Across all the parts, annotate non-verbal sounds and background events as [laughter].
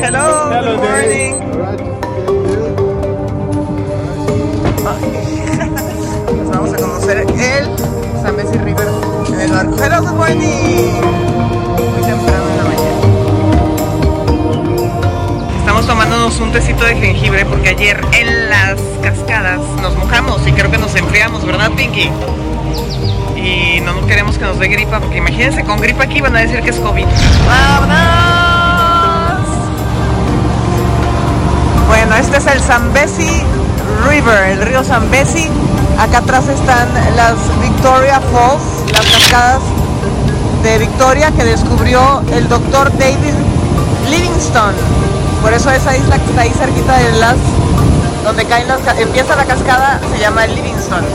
Hello. Hello Good morning. Pues vamos a conocer el Zambezi River en el barco. Hello, good morning. Muy temprano en la mañana. Estamos tomándonos un tecito de jengibre porque ayer en las cascadas nos mojamos y creo que nos enfriamos, ¿verdad, Pinky? Y no queremos que nos dé gripa porque imagínense, con gripa aquí van a decir que es COVID. ¡Vámonos! Este es el Zambezi River, el río Zambezi. Acá atrás están las Victoria Falls, las cascadas de Victoria que descubrió el doctor David Livingstone. Por eso esa isla que está ahí cerquita de las donde caen las, empieza la cascada se llama Livingstone.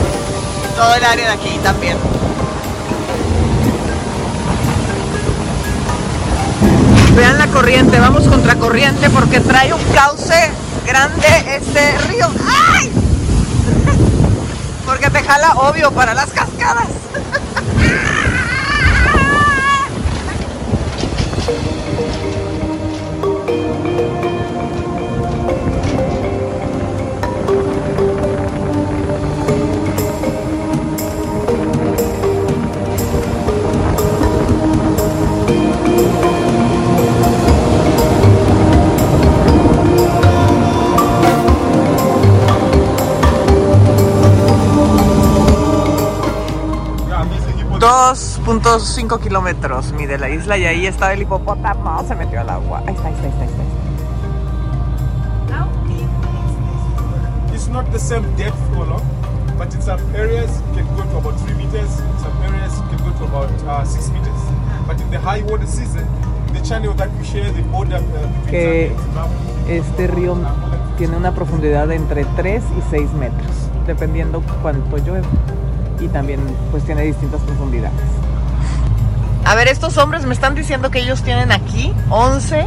Todo el área de aquí también. Vean la corriente, vamos contra corriente porque trae un cauce grande este río. ¡Ay! [laughs] Porque te jala obvio para las cascadas. 2.5 kilómetros mide la isla y ahí está el hipopótamo. Se metió al agua. Ahí está, ahí está, ahí está. ahí está. It's not the same depth or long, but in some areas it can go to about 3 meters, in some areas it can go to about uh, 6 meters. But in the high water season, the channel that we share, the border uh, between Que Este río tiene una profundidad de entre 3 y 6 metros, dependiendo cuánto llueve. Y también pues tiene distintas profundidades. A ver, estos hombres me están diciendo que ellos tienen aquí 11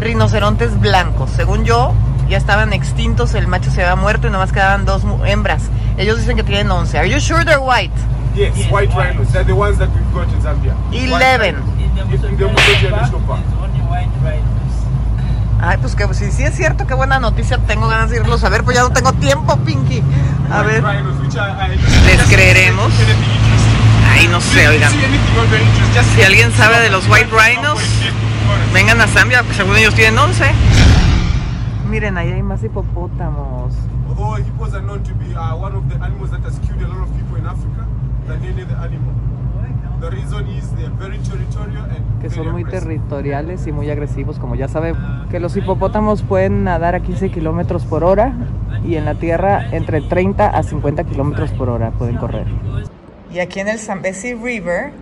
rinocerontes blancos. Según yo, ya estaban extintos, el macho se había muerto y nomás quedaban dos hembras. Ellos dicen que tienen 11. Are you sure they're white? Yes, white rhinos. They're the ones that we've got in Zambia. White 11. rhinos. In the Mukoji National Park. Ay, pues que si sí es cierto, qué buena noticia. Tengo ganas de irlos a ver, pues ya no tengo tiempo, Pinky. A ver. ¿Les creeremos? Ay, no sé, oigan. Si alguien sabe de los white rhinos, vengan a Zambia, porque según ellos tienen 11. Miren, ahí hay más hipopótamos. Although hippos are known to be uh, one of the animals that has killed a lot of people in Africa, than any other animal. Que son muy territoriales y muy agresivos, como ya sabe. Que los hipopótamos pueden nadar a 15 kilómetros por hora y en la tierra entre 30 a 50 kilómetros por hora pueden correr. Y aquí en el Zambezi River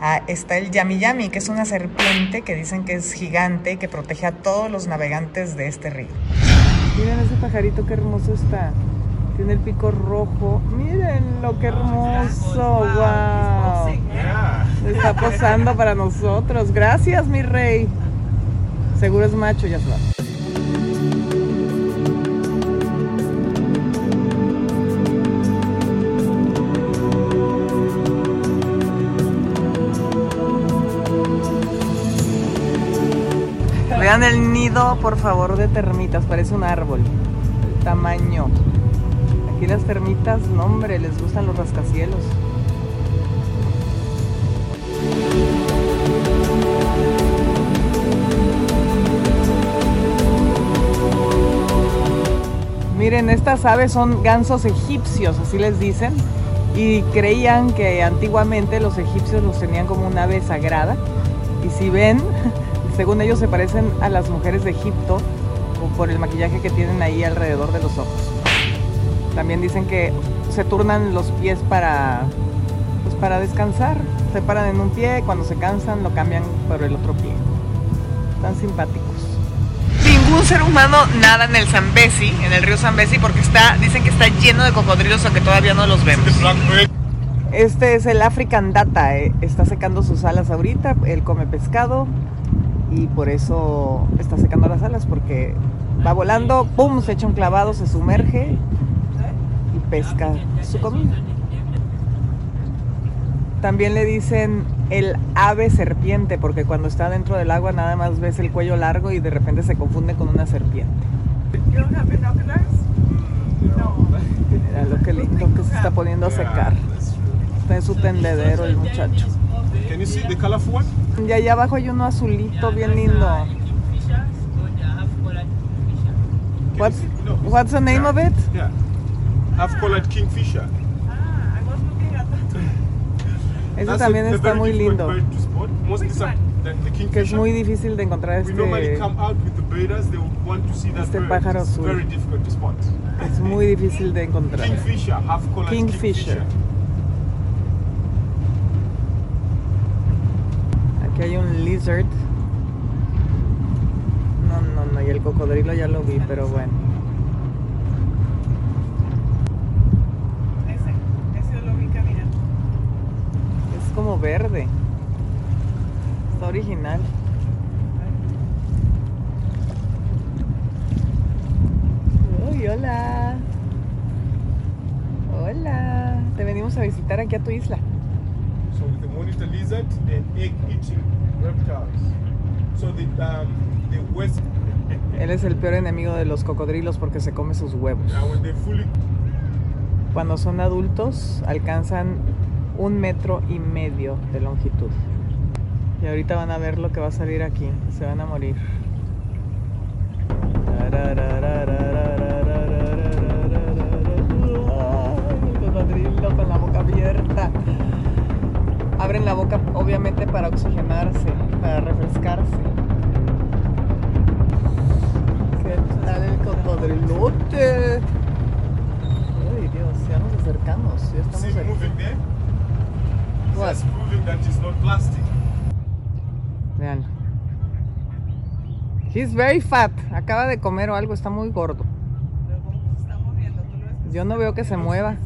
ah, está el Yami Yami, que es una serpiente que dicen que es gigante y que protege a todos los navegantes de este río. Miren ese pajarito, qué hermoso está. Tiene el pico rojo. Miren lo que hermoso. Wow. Está posando para nosotros. Gracias, mi rey. Seguro es macho, ya se va. Vean el nido, por favor, de termitas. Parece un árbol. El tamaño. Aquí las termitas, no hombre, les gustan los rascacielos. Miren, estas aves son gansos egipcios, así les dicen. Y creían que antiguamente los egipcios los tenían como un ave sagrada. Y si ven, [laughs] según ellos se parecen a las mujeres de Egipto por el maquillaje que tienen ahí alrededor de los ojos. También dicen que se turnan los pies para, pues para descansar. Se paran en un pie, cuando se cansan lo cambian por el otro pie. Tan simpáticos. Ningún ser humano nada en el Zambezi, en el río Zambezi, porque está, dicen que está lleno de cocodrilos, aunque todavía no los vemos. Este es el African Data, eh, está secando sus alas ahorita, él come pescado y por eso está secando las alas, porque va volando, pum, se echa un clavado, se sumerge y pesca su comida. También le dicen el ave serpiente, porque cuando está dentro del agua nada más ves el cuello largo y de repente se confunde con una serpiente. Mira lo que lindo que se está poniendo a secar. Está en su tendedero el muchacho. Can you see the colorful one? Y allá abajo hay uno azulito bien lindo. What's, what's the name of it? Half colored kingfisher. Ah, I was looking at that. [laughs] That's también a, está very muy difficult lindo. bird to spot. Mostly Which some, one? the, the Que es muy difícil de encontrar este. este pájaro It's azul. very difficult to spot. Es muy difícil de encontrar. Kingfisher, Kingfisher. Aquí hay un lizard. No, no, no. Y el cocodrilo ya lo vi, pero bueno. Ese, ese lo vi caminando. Es como verde. Está original. Uy, hola. Hola. Te venimos a visitar aquí a tu isla. So with the monitor lizard, they're egg-eating reptiles. So the um, the west, Él es el peor enemigo de los cocodrilos porque se come sus huevos. Cuando son adultos alcanzan un metro y medio de longitud. Y ahorita van a ver lo que va a salir aquí. Se van a morir. Con la boca abierta. Abren la boca obviamente para oxigenarse, para refrescarse. He's very fat. Acaba de comer o algo, está muy gordo. Pero cómo se está moviendo, tú lo ves. Yo no veo que se mueva.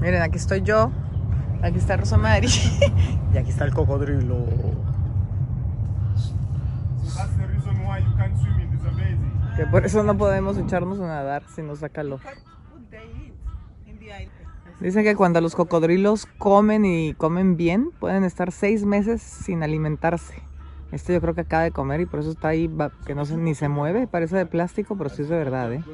Miren, aquí estoy yo. Aquí está Rosamari. [laughs] y aquí está el cocodrilo. So that's the reason why you can't swim in this amazing. Que por eso no podemos echarnos a nadar si nos da calor. Dicen que cuando los cocodrilos comen y comen bien, pueden estar seis meses sin alimentarse. Este yo creo que acaba de comer y por eso está ahí, que no se, ni se mueve, parece de plástico, pero sí es de verdad, ¿eh?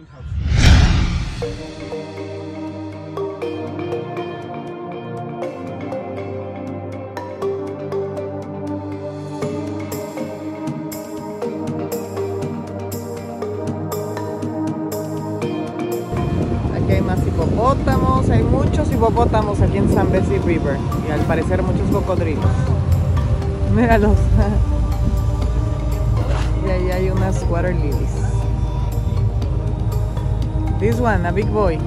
Hipopótamos, hay muchos hipopótamos aquí en San Bessie River y al parecer muchos cocodrilos. [laughs] Míralos. [laughs] Y ahí hay unas water lilies. This one, a big boy.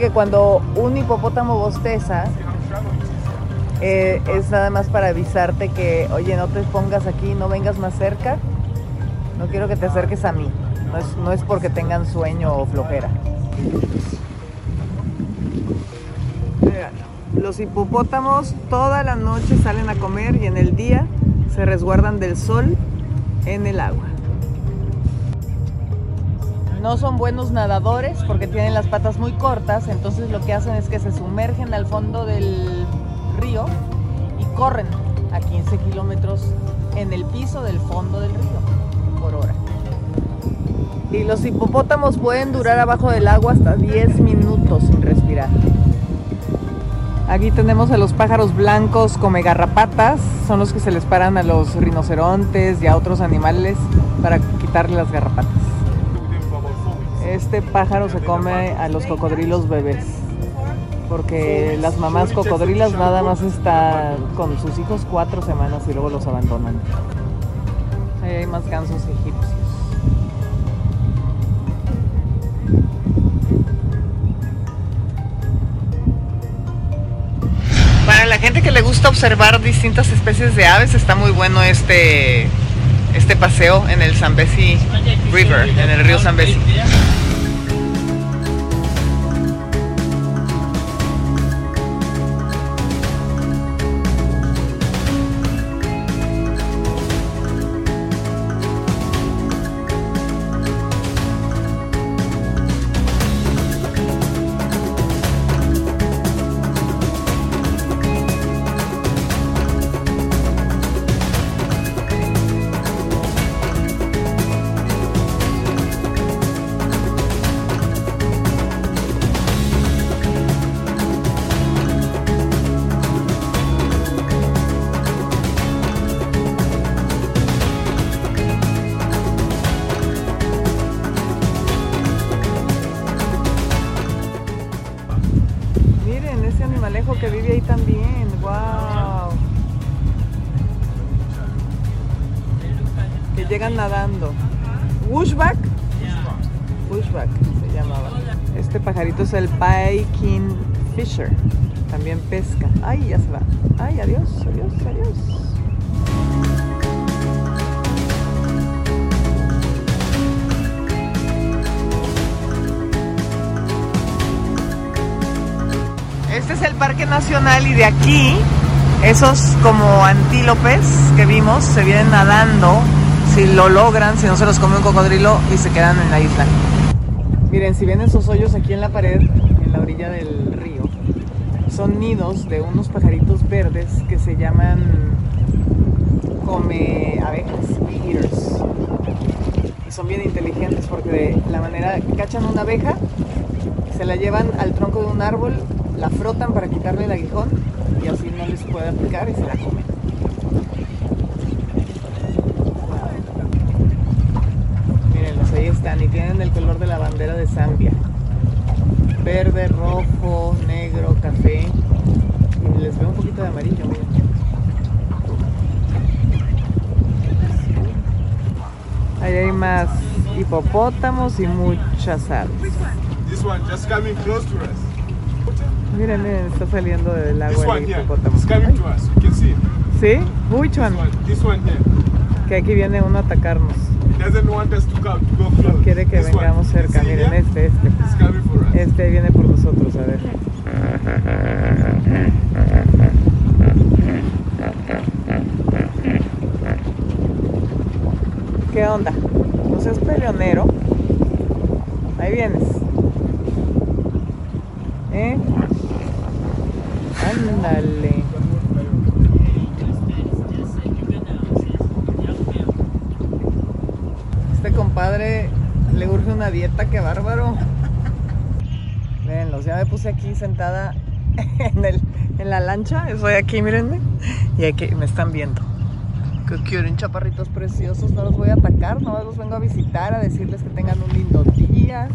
Que cuando un hipopótamo bosteza, eh, es nada más para avisarte que, oye, no te pongas aquí, no vengas más cerca. No quiero que te acerques a mí. No es, no es porque tengan sueño o flojera. Los hipopótamos toda la noche salen a comer y en el día Se resguardan del sol en el agua. No son buenos nadadores porque tienen las patas muy cortas, entonces lo que hacen es que se sumergen al fondo del río y corren a 15 kilómetros en el piso del fondo del río por hora. Y los hipopótamos pueden durar abajo del agua hasta 10 minutos sin respirar. Aquí tenemos a los pájaros blancos come garrapatas, son los que se les paran a los rinocerontes y a otros animales para quitarle las garrapatas. Este pájaro se come a los cocodrilos bebés, porque las mamás cocodrilas nada más están con sus hijos cuatro semanas y luego los abandonan. Ahí hay más gansos egipcios. Para la gente que le gusta observar distintas especies de aves, está muy bueno este, este paseo en el Zambezi River, en el río Zambezi. Llegan nadando. Wishback. Wishback se llamaba. Este pajarito es el Paikin Fisher. También pesca. Ay, ya se va. Ay, adiós, adiós, adiós. Este es el Parque Nacional y de aquí esos como antílopes que vimos se vienen nadando si lo logran, si no se los come un cocodrilo y se quedan en la isla. Miren, si ven esos hoyos aquí en la pared, en la orilla del río, son nidos de unos pajaritos verdes que se llaman come abejas, bee eaters. Y son bien inteligentes porque de la manera que cachan una abeja, se la llevan al tronco de un árbol, la frotan para quitarle el aguijón y así no les puede picar y se la comen. Y tienen el color de la bandera de Zambia. Verde, rojo, negro, café. Y les veo un poquito de amarillo, miren. Ahí hay más hipopótamos y muchas aves. This one just coming close to us. Miren, miren, está saliendo del agua el hipopótamo. ¿Sí? One here. Que aquí viene uno a atacarnos. Quiere que vengamos cerca. Miren, este, este. Este viene por nosotros, a ver. ¿Qué onda? ¿No seas peleonero? Ahí vienes. ¿Eh? Ándale. Este compadre una dieta, qué bárbaro. Véanlos, ya me puse aquí sentada en, el, en la lancha. Estoy aquí, mírenme. Y aquí me están viendo. Que quieren chaparritos preciosos. No los voy a atacar, no los vengo a visitar, a decirles que tengan un lindo día.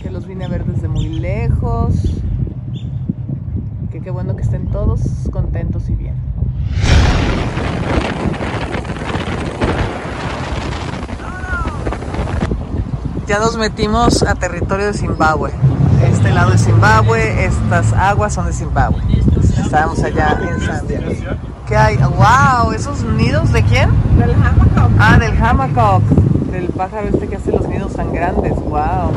Que los vine a ver desde muy lejos. Que qué bueno que estén todos contentos y bien. Ya nos metimos a territorio de Zimbabue. Este lado es Zimbabue, estas aguas son de Zimbabue. Estábamos allá en Zambia. ¿Qué hay? ¡Wow! ¿Esos nidos de quién? Del hammock. Ah, del hammock, del pájaro este que hace los nidos tan grandes. ¡Wow!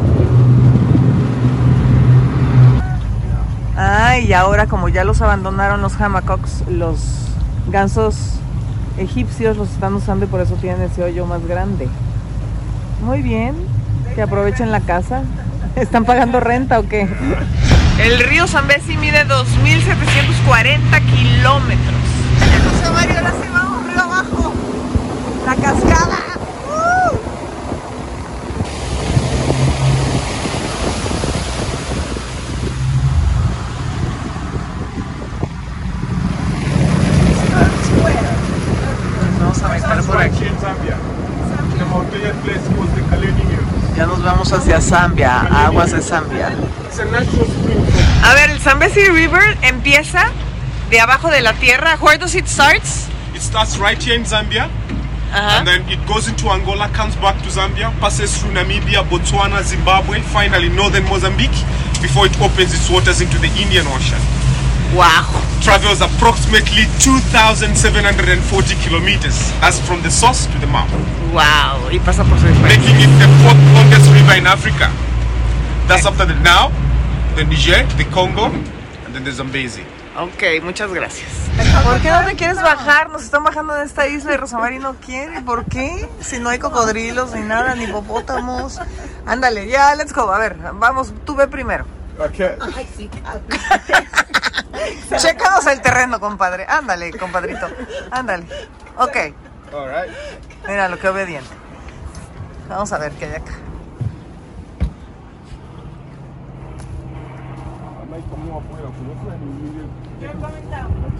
Ah, y ahora como ya los abandonaron los hammocks, los gansos egipcios los están usando y por eso tienen ese hoyo más grande. Muy bien, que aprovechen la casa. [laughs] ¿Están pagando renta o qué? El río Zambezi mide 2.740 kilómetros. José Mario, ahora sí vamos río abajo. La cascada. ¡Uh! Vamos a meter por aquí. in Zambia. The mountainous place called the Kaleni Hills. Ya nos vamos hacia Zambia, aguas de Zambia. It's a ver, el Zambezi River empieza de abajo de la tierra. Where does it starts? It starts right here in Zambia, and then it goes into Angola, comes back to Zambia, passes through Namibia, Botswana, Zimbabwe, finally northern Mozambique, before it opens its waters into the Indian Ocean. Wow. Travels approximately 2,740 kilometers. That's from the source to the mouth, Wow. Y pasa por su making it the fourth longest river in Africa. That's after the now, the Niger, the Congo, and then the Zambezi. Ok, muchas gracias. ¿Por qué no te quieres bajar? Nos están bajando de esta isla y Rosamari no quiere. ¿Por qué? Si no hay cocodrilos ni nada, ni hipopótamos. Ándale, ya, let's go. A ver, vamos, tú ve primero. Okay. [laughs] Chécanos el terreno, compadre. Ándale, compadrito. Ándale. Ok, All right. mira lo que obediente. Vamos a ver qué hay acá.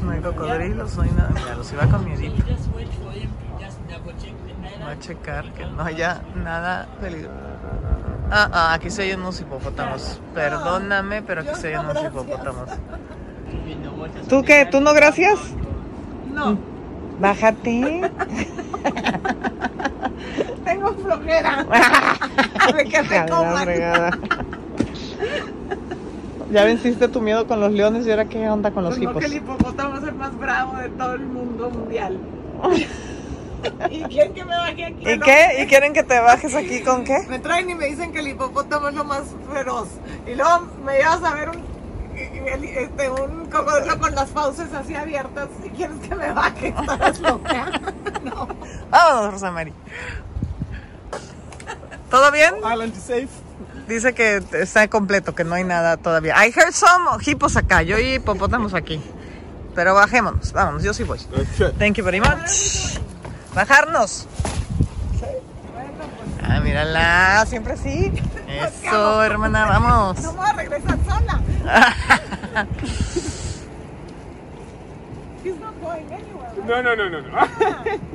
No hay cocodrilos, no hay nada. Mira, los iba con miedito. Voy a checar que no haya nada peligroso. Ah, ah, aquí se oyen unos hipopótamos. Perdóname, pero aquí se oyen unos hipopótamos. ¿Tú qué? ¿Tú no gracias? No, Bájate. [laughs] tengo flojera. De que coman. Ya venciste tu miedo con los leones y ahora qué onda con los Pues no, hipos. que el hipopótamo es el más bravo de todo el mundo mundial. [laughs] [laughs] ¿Y quién que me baje aquí? ¿Y No, qué? ¿Y quieren que te bajes aquí con qué? Me traen y me dicen que el hipopótamo es lo más feroz. Y luego me llevas a ver un, este, un cocodrilo con las fauces así abiertas. ¿Y quieres que me baje? [laughs] ¿Estás loca? [laughs] No. Vámonos, Rosamari. ¿Todo bien? Island is safe. Dice que está completo, que no hay nada todavía. I heard some hipos acá, yo y hipopótamos aquí. Pero bajémonos, vámonos, yo sí voy. Thank you very much. Bajarnos. Ah, mírala, siempre sí. Eso, hermana, vamos. No voy a regresar sola. [laughs] He's not going anywhere. right? No, no, no, no, no.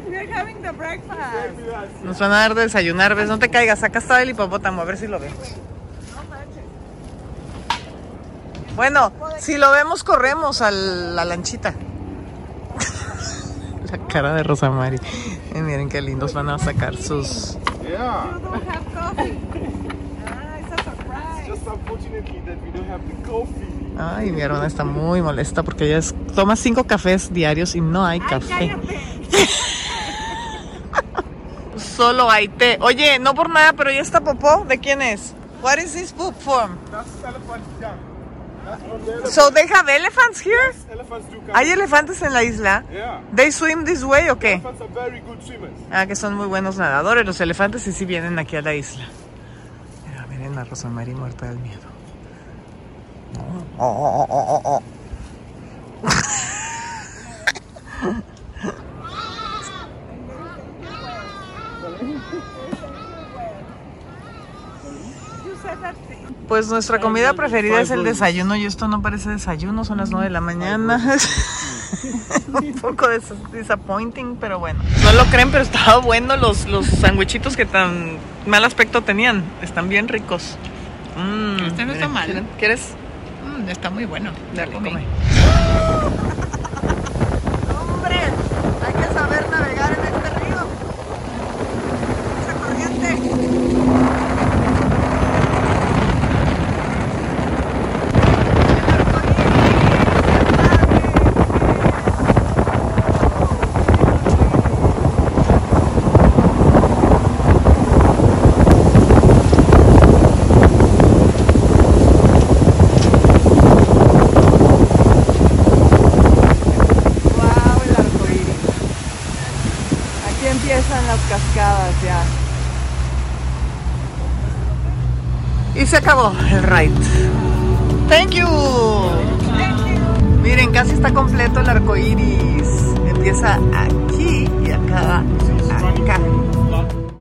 We're having the breakfast. Nos van a dar de desayunar, ¿ves? No te caigas, acá está el hipopótamo, a ver si lo vemos. No manches. Bueno, si lo vemos, corremos a la lanchita. [laughs] La cara de Rosamari. Eh, miren qué lindos van a sacar sus. Yeah. Ay, mi hermana está muy molesta porque ella es- toma cinco cafés diarios y no hay Ay, café. [laughs] Solo hay té. Oye, no por nada, pero ¿y esta popó? ¿De quién es? What is this poop from? That's elephant. That's from the elephant. So they have elephants here? Elephants do come. ¿Hay elefantes en la isla? Yeah. They swim this way o qué? Elephants are very good swimmers. Ah, que son muy buenos nadadores. Los elefantes sí sí vienen aquí a la isla. Mira, miren a Rosa María muerta del miedo. Oh, oh, oh, Pues nuestra comida preferida es el desayuno y esto no parece desayuno, son las 9 de la mañana. [laughs] Un poco disappointing, pero bueno. No lo creen, pero estaba bueno los, los sandwichitos que tan mal aspecto tenían. Están bien ricos. Mm, Este no está miren, mal. ¿quieren- ¿Quieres? Mm, está muy bueno. Dale, come.